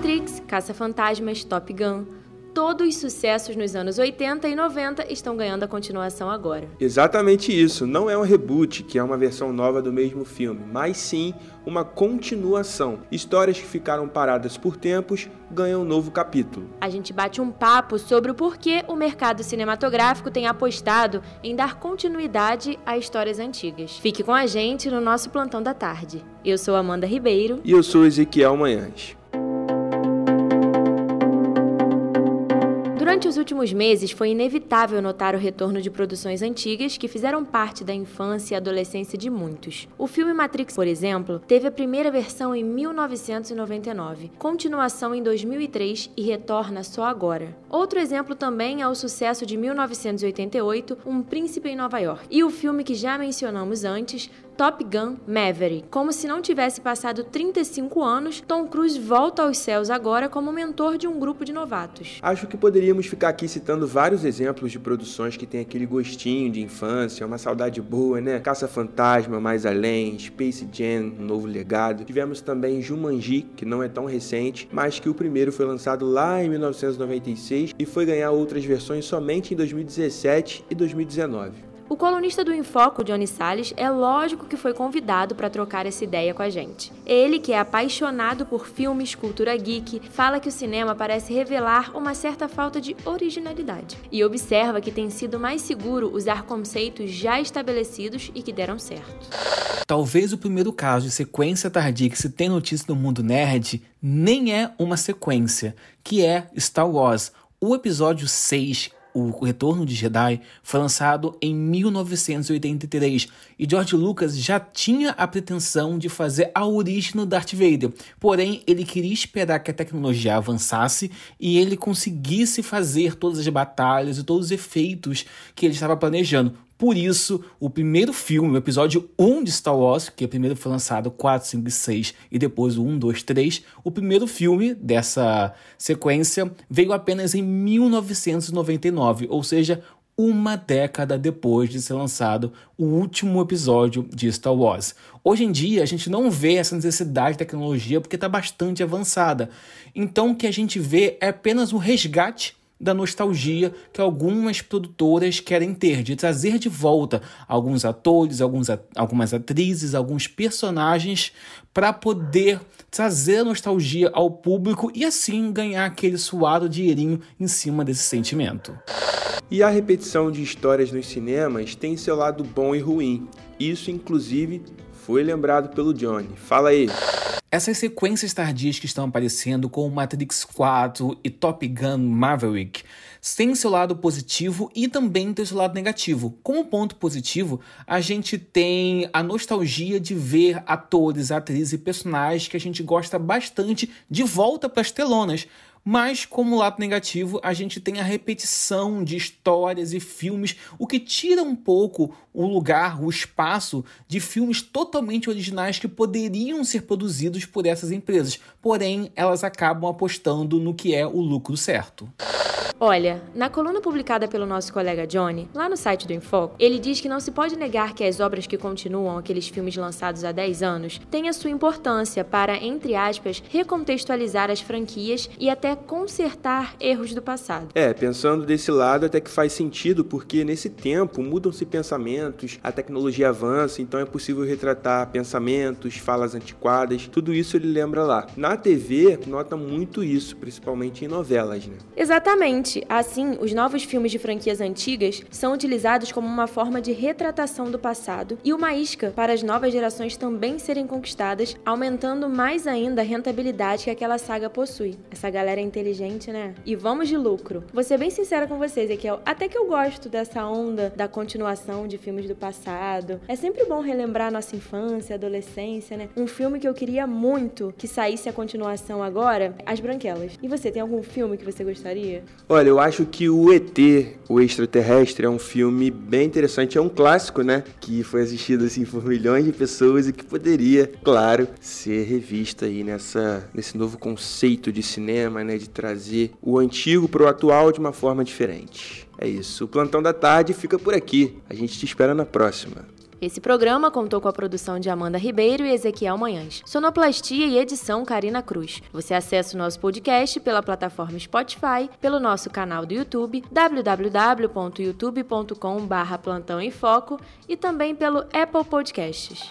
Matrix, Caça-Fantasmas, Top Gun, todos os sucessos nos anos 80 e 90 estão ganhando a continuação agora. Exatamente isso. Não é um reboot, que é uma versão nova do mesmo filme, mas sim uma continuação. Histórias que ficaram paradas por tempos ganham um novo capítulo. A gente bate um papo sobre o porquê o mercado cinematográfico tem apostado em dar continuidade a histórias antigas. Fique com a gente no nosso plantão da tarde. Eu sou Amanda Ribeiro. E eu sou Ezequiel Manhães. Durante os últimos meses, foi inevitável notar o retorno de produções antigas que fizeram parte da infância e adolescência de muitos. O filme Matrix, por exemplo, teve a primeira versão em 1999, continuação em 2003 e retorna só agora. Outro exemplo também é o sucesso de 1988, Um Príncipe em Nova York, e o filme que já mencionamos antes, Top Gun Maverick. Como se não tivesse passado 35 anos, Tom Cruise volta aos céus agora como mentor de um grupo de novatos. Acho que poderíamos ficar aqui citando vários exemplos de produções que têm aquele gostinho de infância, uma saudade boa, né? Caça-Fantasma, Mais Além, Space Jam, um novo legado. Tivemos também Jumanji, que não é tão recente, mas que o primeiro foi lançado lá em 1996 e foi ganhar outras versões somente em 2017 e 2019. O colunista do Infoco, Johnny Salles, é lógico que foi convidado para trocar essa ideia com a gente. Ele, que é apaixonado por filmes, cultura geek, fala que o cinema parece revelar uma certa falta de originalidade e observa que tem sido mais seguro usar conceitos já estabelecidos e que deram certo. Talvez o primeiro caso de sequência tardia que se tem notícia no mundo nerd nem é uma sequência, que é Star Wars. O episódio 6 o Retorno de Jedi foi lançado em 1983 e George Lucas já tinha a pretensão de fazer a origem do Darth Vader. Porém, ele queria esperar que a tecnologia avançasse e ele conseguisse fazer todas as batalhas e todos os efeitos que ele estava planejando. Por isso, o primeiro filme, o episódio 1 de Star Wars, que primeiro foi lançado 4, 5 e 6 e depois o 1, 2, 3, o primeiro filme dessa sequência veio apenas em 1999, ou seja, uma década depois de ser lançado o último episódio de Star Wars. Hoje em dia, a gente não vê essa necessidade de tecnologia porque está bastante avançada. Então, o que a gente vê é apenas um resgate da nostalgia que algumas produtoras querem ter, de trazer de volta alguns atores, alguns, algumas atrizes, alguns personagens para poder trazer nostalgia ao público e assim ganhar aquele suado dinheirinho em cima desse sentimento. E a repetição de histórias nos cinemas tem seu lado bom e ruim. Isso, inclusive, foi lembrado pelo Johnny. Fala aí. Essas sequências tardias que estão aparecendo com Matrix 4 e Top Gun Maverick têm seu lado positivo e também tem seu lado negativo. Como ponto positivo, a gente tem a nostalgia de ver atores, atrizes e personagens que a gente gosta bastante de volta para as telonas. Mas, como lado negativo, a gente tem a repetição de histórias e filmes, o que tira um pouco o lugar, o espaço de filmes totalmente originais que poderiam ser produzidos por essas empresas. Porém, elas acabam apostando no que é o lucro certo. Olha, na coluna publicada pelo nosso colega Johnny, lá no site do Infoco, ele diz que não se pode negar que as obras que continuam aqueles filmes lançados há 10 anos têm a sua importância para, entre aspas, recontextualizar as franquias e até consertar erros do passado. É, pensando desse lado até que faz sentido, porque nesse tempo mudam-se pensamentos, a tecnologia avança, então é possível retratar pensamentos, falas antiquadas, tudo isso ele lembra lá. Na TV, nota muito isso, principalmente em novelas, né? Exatamente. Assim, os novos filmes de franquias antigas são utilizados como uma forma de retratação do passado e uma isca para as novas gerações também serem conquistadas, aumentando mais ainda a rentabilidade que aquela saga possui. Essa galera é inteligente, né? E vamos de lucro. Vou ser bem sincera com vocês, Ezequiel, até que eu gosto dessa onda da continuação de filmes do passado. É sempre bom relembrar nossa infância, adolescência, né? Um filme que eu queria muito que saísse a continuação agora, As Branquelas. E você, tem algum filme que você gostaria? Olha, eu acho que o ET, o extraterrestre, é um filme bem interessante. É um clássico, né? Que foi assistido assim por milhões de pessoas e que poderia, claro, ser revisto aí nessa, nesse novo conceito de cinema, né? De trazer o antigo para o atual de uma forma diferente. É isso. O plantão da tarde fica por aqui. A gente te espera na próxima. Esse programa contou com a produção de Amanda Ribeiro e Ezequiel Manhães. Sonoplastia e edição Karina Cruz. Você acessa o nosso podcast pela plataforma Spotify, pelo nosso canal do YouTube, www.youtube.com/plantão em foco e também pelo Apple Podcasts.